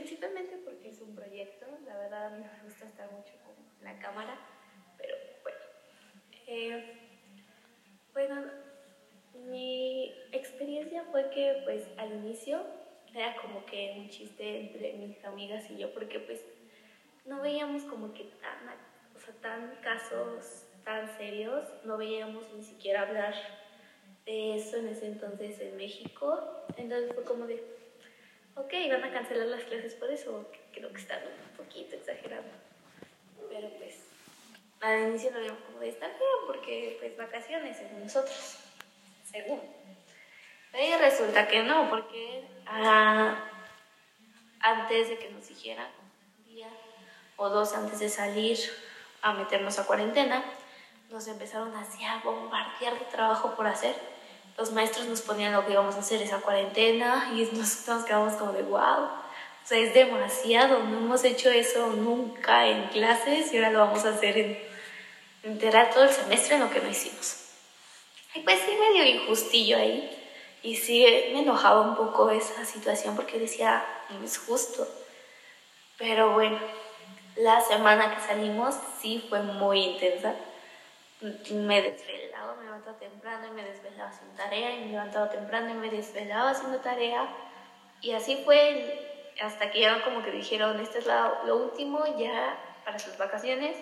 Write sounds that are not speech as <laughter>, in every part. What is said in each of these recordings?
principalmente porque es un proyecto, la verdad me gusta estar mucho con la cámara, pero bueno. Eh, bueno, mi experiencia fue que pues al inicio era como que un chiste entre mis amigas y yo, porque pues no veíamos como que tan, o sea, tan casos tan serios, no veíamos ni siquiera hablar de eso en ese entonces en México, entonces fue como de, ok, van a cancelar las clases por eso, creo que están un poquito exagerando, pero pues al inicio lo vimos como de, bien, porque pues vacaciones según nosotros, según. Pero resulta que no, porque ah, antes de que nos dijeran un día o dos antes de salir a meternos a cuarentena, nos empezaron así a bombardear de trabajo por hacer. Los maestros nos ponían lo que íbamos a hacer esa cuarentena y nos, nos quedamos como de wow. O sea, es demasiado. No hemos hecho eso nunca en clases y ahora lo vamos a hacer en enterar todo el semestre en lo que no hicimos. Y pues sí, medio injustillo ahí. Y sí, me enojaba un poco esa situación porque decía, no es justo. Pero bueno, la semana que salimos sí fue muy intensa. Me desvelaba, me levantaba temprano y me desvelaba haciendo tarea, y me levantaba temprano y me desvelaba haciendo tarea. Y así fue hasta que ya como que dijeron, este es lo último ya para sus vacaciones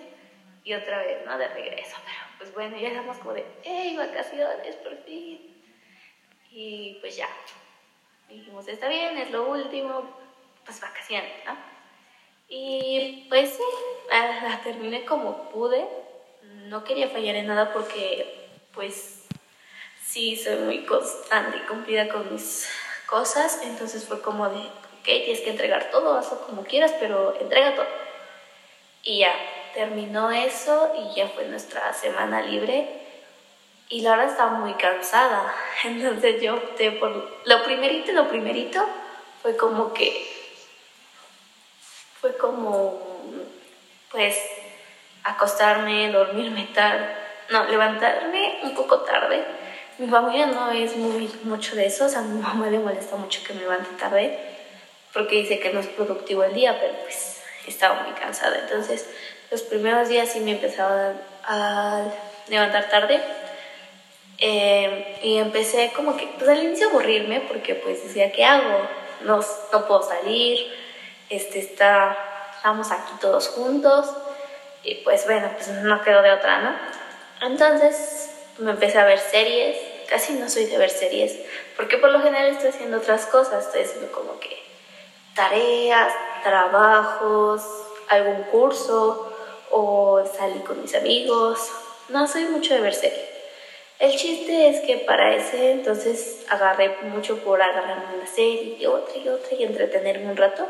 y otra vez, ¿no? De regreso. Pero pues bueno, ya éramos como de, ¡hey, vacaciones, por fin! Y pues ya, dijimos, está bien, es lo último, pues vacaciones, ¿no? Y pues sí, la, <laughs> terminé como pude. No quería fallar en nada porque pues sí soy muy constante y cumplida con mis cosas. Entonces fue como de, ok, tienes que entregar todo, hazlo como quieras, pero entrega todo. Y ya, terminó eso y ya fue nuestra semana libre. Y Laura estaba muy cansada. <laughs> Entonces yo opté por... Lo primerito, lo primerito fue como que... Fue como... Pues acostarme, dormirme tarde. No, levantarme un poco tarde. Mi familia no es muy mucho de eso. O sea, a mi mamá le molesta mucho que me levante tarde. Porque dice que no es productivo el día, pero pues estaba muy cansada. Entonces los primeros días sí me empezaba a levantar tarde eh, y empecé como que, pues al inicio aburrirme porque pues decía, ¿qué hago? No, no puedo salir, este, está, estamos aquí todos juntos y pues bueno, pues no quedo de otra, ¿no? Entonces me empecé a ver series, casi no soy de ver series, porque por lo general estoy haciendo otras cosas, estoy haciendo como que tareas, trabajos, algún curso, o salí con mis amigos. No soy mucho de ver series. El chiste es que para ese entonces agarré mucho por agarrarme una serie y otra y otra y entretenerme un rato.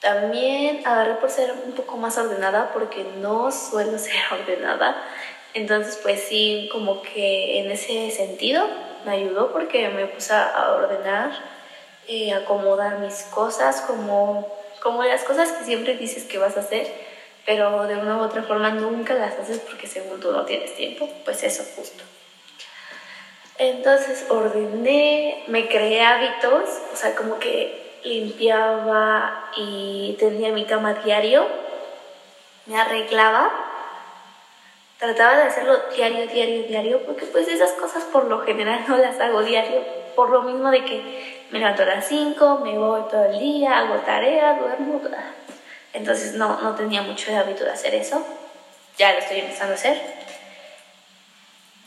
También agarré por ser un poco más ordenada porque no suelo <laughs> ser ordenada. Entonces pues sí, como que en ese sentido me ayudó porque me puse a ordenar, eh, acomodar mis cosas como, como las cosas que siempre dices que vas a hacer pero de una u otra forma nunca las haces porque según tú no tienes tiempo, pues eso justo. Entonces ordené, me creé hábitos, o sea, como que limpiaba y tenía mi cama diario, me arreglaba, trataba de hacerlo diario, diario, diario, porque pues esas cosas por lo general <laughs> no las hago diario, por lo mismo de que me levanto a las 5, me voy todo el día, hago tarea, duermo, entonces no, no tenía mucho de hábito de hacer eso. Ya lo estoy empezando a hacer.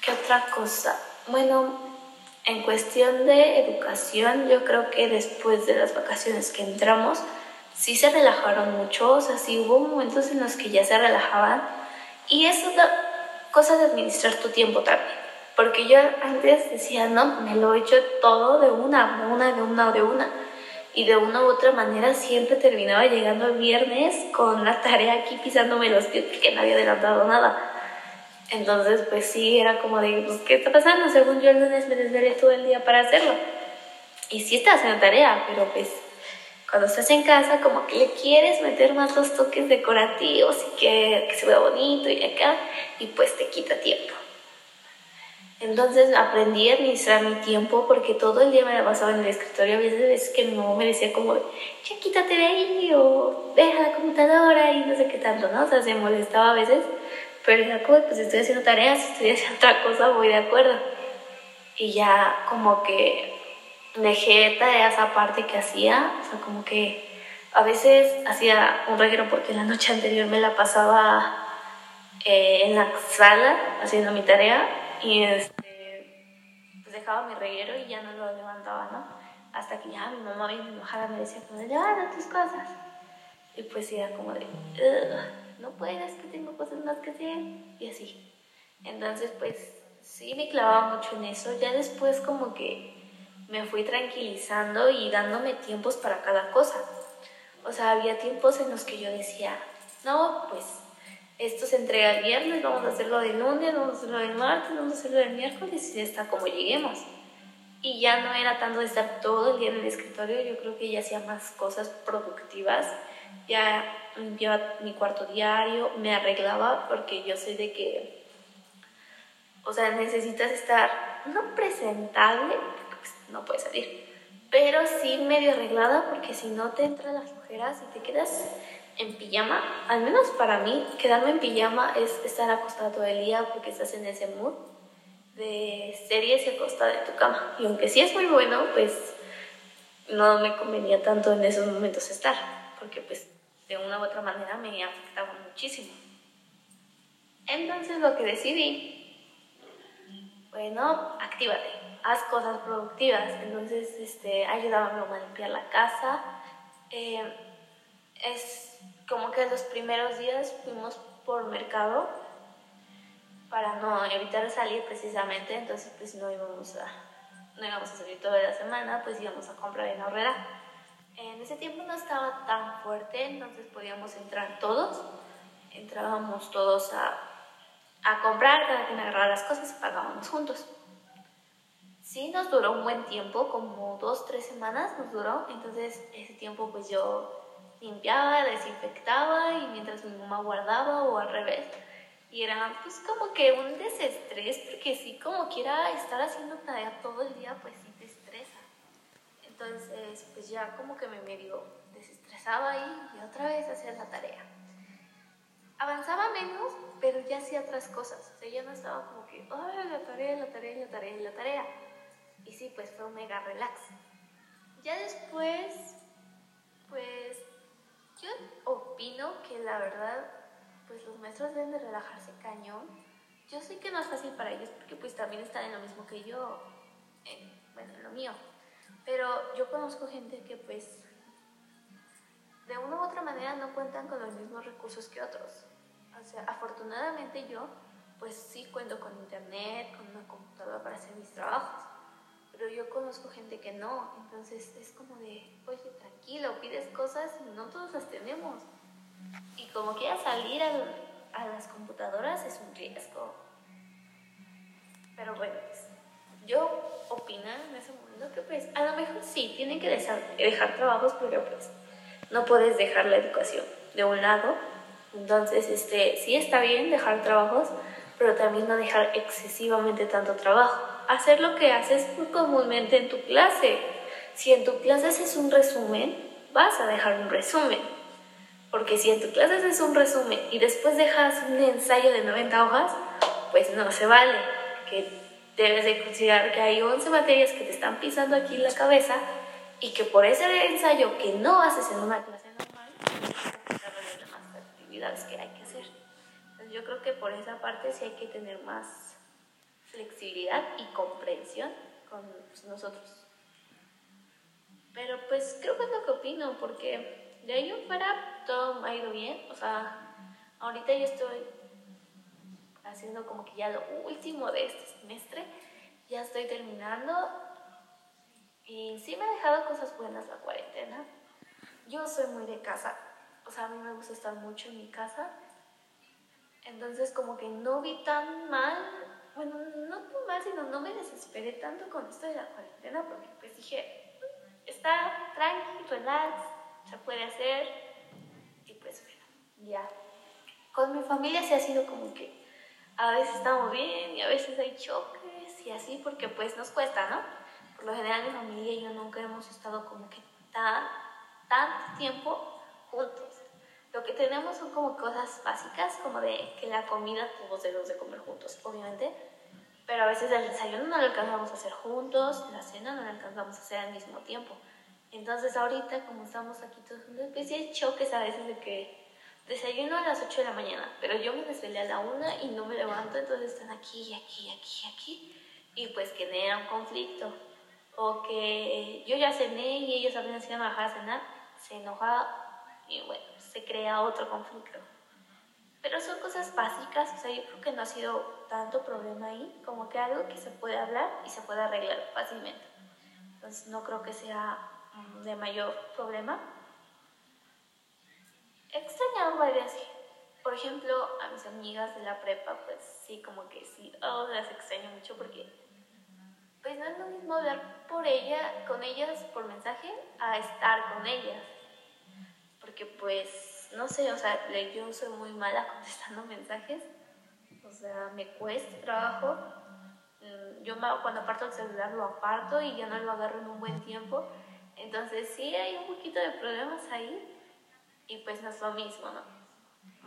¿Qué otra cosa? Bueno, en cuestión de educación, yo creo que después de las vacaciones que entramos, sí se relajaron mucho, o sea, sí hubo momentos en los que ya se relajaban. Y es cosa de administrar tu tiempo también. Porque yo antes decía, no, me lo he hecho todo de una, de una, de una, de una y de una u otra manera siempre terminaba llegando el viernes con la tarea aquí pisándome los pies porque no había adelantado nada. Entonces, pues sí, era como de, pues, ¿qué está pasando? Según yo el lunes me desvelé todo el día para hacerlo. Y sí estás haciendo tarea, pero pues cuando estás en casa como que le quieres meter más los toques decorativos y que, que se vea bonito y acá, y pues te quita tiempo. Entonces aprendí a administrar mi tiempo porque todo el día me la pasaba en el escritorio. A veces que mi mamá me decía como, ya quítate de ahí o deja la computadora y no sé qué tanto, ¿no? O sea, se molestaba a veces, pero era como, pues estoy haciendo tareas, estoy haciendo otra cosa, voy de acuerdo. Y ya como que dejé tareas aparte que hacía, o sea, como que a veces hacía un reguero porque la noche anterior me la pasaba eh, en la sala haciendo mi tarea y este, pues dejaba mi reguero y ya no lo levantaba, ¿no? Hasta que ya mi mamá bien enojada me decía como, levanta tus cosas. Y pues era como de, no puedes, que tengo cosas más que hacer. Y así. Entonces pues sí me clavaba mucho en eso. Ya después como que me fui tranquilizando y dándome tiempos para cada cosa. O sea, había tiempos en los que yo decía, no, pues esto se entrega el viernes, vamos a hacerlo de lunes, vamos a hacerlo del martes, vamos a hacerlo del miércoles y hasta como lleguemos. Y ya no era tanto estar todo el día en el escritorio, yo creo que ya hacía más cosas productivas, ya limpiaba mi cuarto diario, me arreglaba porque yo sé de que, o sea, necesitas estar no presentable, pues, no puedes salir, pero sí medio arreglada porque si no te entran las ojeras y te quedas en pijama, al menos para mí, quedarme en pijama es estar acostado todo el día porque estás en ese mood de series y acostada en tu cama. Y aunque sí es muy bueno, pues no me convenía tanto en esos momentos estar, porque pues de una u otra manera me afectaba muchísimo. Entonces lo que decidí, bueno, actívate, haz cosas productivas. Entonces, este, ayudaba a mi mamá a limpiar la casa. Eh, es como que los primeros días fuimos por mercado para no evitar salir precisamente, entonces pues no íbamos a, no íbamos a salir toda la semana, pues íbamos a comprar en Horrera. En ese tiempo no estaba tan fuerte, entonces podíamos entrar todos, entrábamos todos a, a comprar, cada quien agarraba las cosas y pagábamos juntos. Sí, nos duró un buen tiempo, como dos, tres semanas nos duró, entonces ese tiempo pues yo limpiaba, desinfectaba y mientras mi mamá guardaba o al revés. Y era pues como que un desestrés porque sí como quiera estar haciendo tarea todo el día pues sí te estresa. Entonces pues ya como que me medio desestresaba ahí y otra vez hacía la tarea. Avanzaba menos, pero ya hacía otras cosas. O sea, ya no estaba como que, ay, la tarea, la tarea, la tarea, la tarea. Y sí, pues fue un mega relax. Ya después, pues yo opino que la verdad, pues los maestros deben de relajarse cañón. Yo sé que no es fácil para ellos porque pues también están en lo mismo que yo, bueno, en lo mío. Pero yo conozco gente que pues de una u otra manera no cuentan con los mismos recursos que otros. O sea, afortunadamente yo pues sí cuento con internet, con una computadora para hacer mis trabajos pero yo conozco gente que no, entonces es como de, oye, tranquilo, pides cosas y no todos las tenemos. Y como quieras salir a las computadoras es un riesgo. Pero bueno, pues, yo opino en ese momento que pues a lo mejor sí, tienen que dejar, trabajos, pero pues no puedes dejar la educación de un lado. Entonces, este, sí está bien dejar trabajos, pero también no dejar excesivamente tanto trabajo hacer lo que haces comúnmente en tu clase. Si en tu clase haces un resumen, vas a dejar un resumen. Porque si en tu clase haces un resumen y después dejas un ensayo de 90 hojas, pues no se vale. Que debes de considerar que hay 11 materias que te están pisando aquí en la cabeza y que por ese ensayo que no haces en una clase normal, las demás actividades que hay que hacer. Entonces yo creo que por esa parte sí hay que tener más flexibilidad y comprensión con pues, nosotros. Pero pues creo que es lo que opino, porque de ahí en fuera todo ha ido bien. O sea, ahorita yo estoy haciendo como que ya lo último de este semestre, ya estoy terminando y sí me ha dejado cosas buenas la cuarentena. Yo soy muy de casa, o sea, a mí me gusta estar mucho en mi casa. Entonces como que no vi tan mal bueno, no tan mal, sino no me desesperé tanto con esto de la cuarentena porque pues dije, está tranqui, relax, se puede hacer y pues bueno, ya. Con mi familia se ha sido como que a veces estamos bien y a veces hay choques y así, porque pues nos cuesta, ¿no? Por lo general mi familia y yo nunca hemos estado como que tan, tanto tiempo juntos. Lo que tenemos son como cosas básicas, como de que la comida todos debemos de comer juntos, obviamente, pero a veces el desayuno no lo alcanzamos a hacer juntos, la cena no la alcanzamos a hacer al mismo tiempo. Entonces ahorita, como estamos aquí todos juntos, pues sí hay choques a veces de que desayuno a las 8 de la mañana, pero yo me desvelé a la 1 y no me levanto, entonces están aquí, aquí, aquí, aquí, y pues genera un conflicto. O que yo ya cené y ellos apenas iban a bajar a cenar, se enojaba y bueno, se crea otro conflicto. Pero son cosas básicas, o sea, yo creo que no ha sido tanto problema ahí, como que algo que se puede hablar y se puede arreglar fácilmente. Entonces no creo que sea de mayor problema. He extrañado varias, por ejemplo, a mis amigas de la prepa, pues sí, como que sí, oh, las extraño mucho porque pues no es lo mismo hablar por ella, con ellas por mensaje a estar con ellas. Porque pues, no sé, o sea, yo soy muy mala <laughs> contestando mensajes. O sea, me cuesta trabajo. Mm, yo cuando aparto el celular lo aparto y ya no lo agarro en un buen tiempo. Entonces sí hay un poquito de problemas ahí y pues no es lo mismo, ¿no?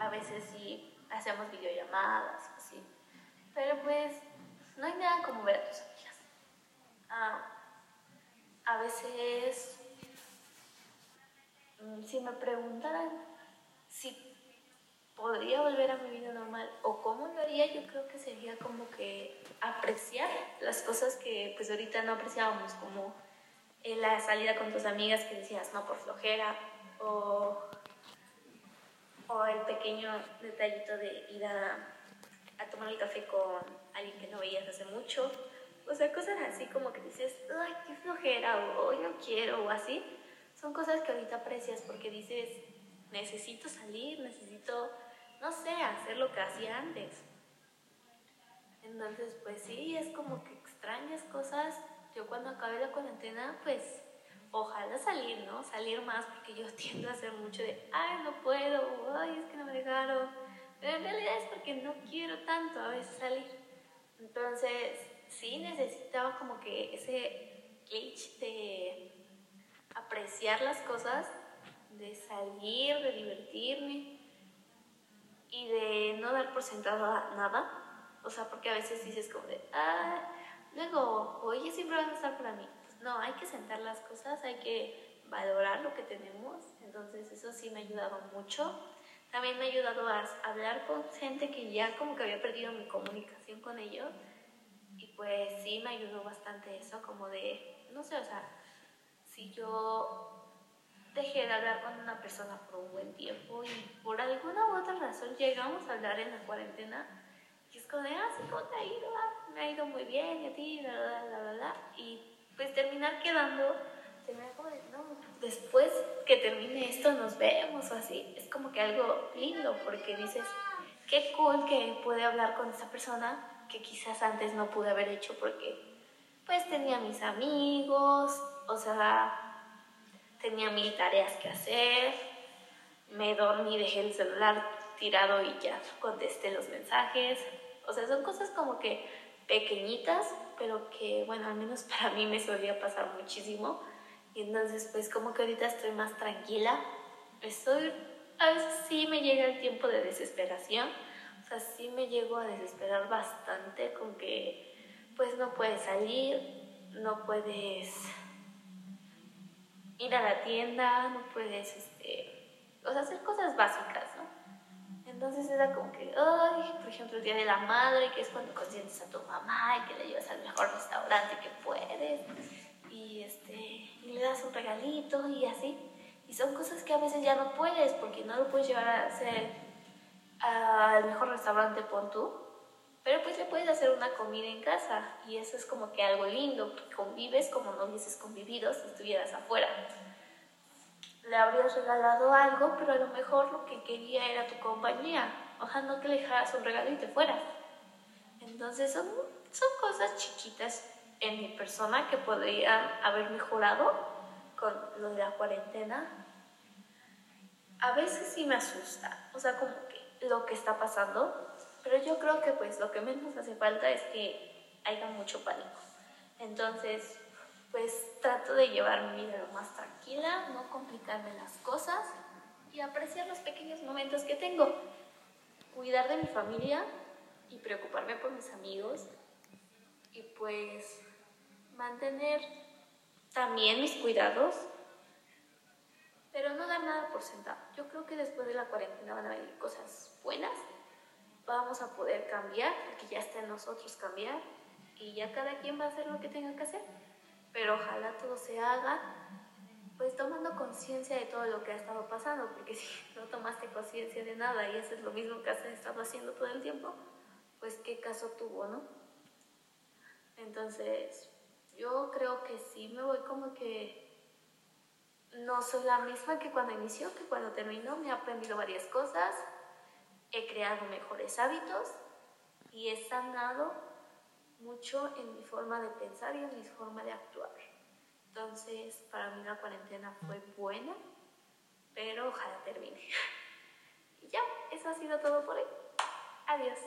A veces sí hacemos videollamadas, así. Pero pues no hay nada como ver a tus amigas. Ah, a veces, mm, si me preguntaran si podría volver a mi vida normal o cómo lo haría, yo creo que sería como que apreciar las cosas que pues ahorita no apreciábamos, como la salida con tus amigas que decías no por flojera o o el pequeño detallito de ir a, tomar el café con alguien que no veías hace mucho. O sea, cosas así como que dices, ay, qué flojera, o hoy no quiero, o así. Son cosas que ahorita aprecias porque dices, necesito salir, necesito, no sé, hacer lo que hacía antes. Entonces, pues sí, es como que extrañas cosas. Yo cuando acabe la cuarentena, pues ojalá salir, ¿no? Salir más porque yo <laughs> tiendo a hacer mucho de, ay, no puedo, ay, es que no me dejaron. Pero en realidad es porque no quiero tanto a veces salir. Entonces, sí necesitaba como que ese glitch de apreciar las cosas, de salir, de divertirme y de no dar por sentado nada. O sea, porque a veces dices como de, ah, luego, oye, siempre van a estar para mí no, hay que sentar las cosas, hay que valorar lo que tenemos. Entonces eso sí me ha ayudado mucho. También me ha ayudado a hablar con gente que ya como que había perdido mi comunicación con ellos. Y pues sí me ayudó bastante eso, como de, no sé, o sea, si yo dejé de hablar con una persona por un buen tiempo y por alguna u otra razón llegamos a hablar en la cuarentena, y como ah, sí, ¿cómo te ha ido? Ah, me ha ido muy bien, y a ti, Y pues terminar quedando, terminar como de, no, después que termine esto nos vemos o así, es como que algo lindo porque dices, qué cool que pude hablar con esa persona que quizás antes no pude haber hecho porque pues tenía mis amigos, o sea, tenía mil tareas que hacer, me dormí, dejé el celular tirado y ya contesté los mensajes, o sea, son cosas como que pequeñitas pero que, bueno, al menos <laughs> para mí me solía pasar muchísimo. Y entonces, pues como que ahorita estoy más tranquila. Estoy, a veces sí me llega el tiempo de desesperación. O sea, sí me llego a desesperar bastante con que, pues no puedes salir, no puedes ir a la tienda, no puedes, este, o sea, hacer cosas básicas. Entonces era como que, ay, por ejemplo, el Día de la Madre, que es cuando consientes a tu mamá y que le llevas al mejor restaurante que puedes y, este, y le das un regalito y así. Y son cosas que a veces ya no puedes porque no lo puedes llevar a hacer al mejor restaurante, pon tú. Pero pues le puedes hacer una comida en casa y eso es como que algo lindo, convives como no hubieses convivido si estuvieras afuera le habrías regalado algo, pero a lo mejor lo que quería era tu compañía. Ojalá no que le dejaras un regalo y te fueras. Entonces son, son cosas chiquitas en mi persona que podrían haber mejorado con lo de la cuarentena. A veces sí me asusta, o sea, como que lo que está pasando, pero yo creo que pues lo que menos hace falta es que haya mucho pánico. Entonces, pues trato de llevar mi vida lo más tranquila, no complicarme las cosas y apreciar los pequeños momentos que tengo. Cuidar de mi familia y preocuparme por mis amigos y pues mantener también mis cuidados, pero no dar nada por sentado. Yo creo que después de la cuarentena van a venir cosas buenas, vamos a poder cambiar, porque ya está en nosotros cambiar y ya cada quien va a hacer lo que tenga que hacer, pero ojalá todo se haga pues tomando conciencia de todo lo que ha estado pasando, porque <laughs> si no tomaste conciencia de nada y haces lo mismo que has estado haciendo todo el tiempo, pues qué caso tuvo, ¿no? Entonces, yo creo que sí me voy como que no soy la misma que cuando inició, que cuando terminó, me he aprendido varias cosas, he creado mejores hábitos y he sanado mucho en mi forma de pensar y en mi forma de actuar. Entonces, para mí la cuarentena fue buena, pero ojalá termine. <laughs> y ya, eso ha sido todo por hoy. Adiós.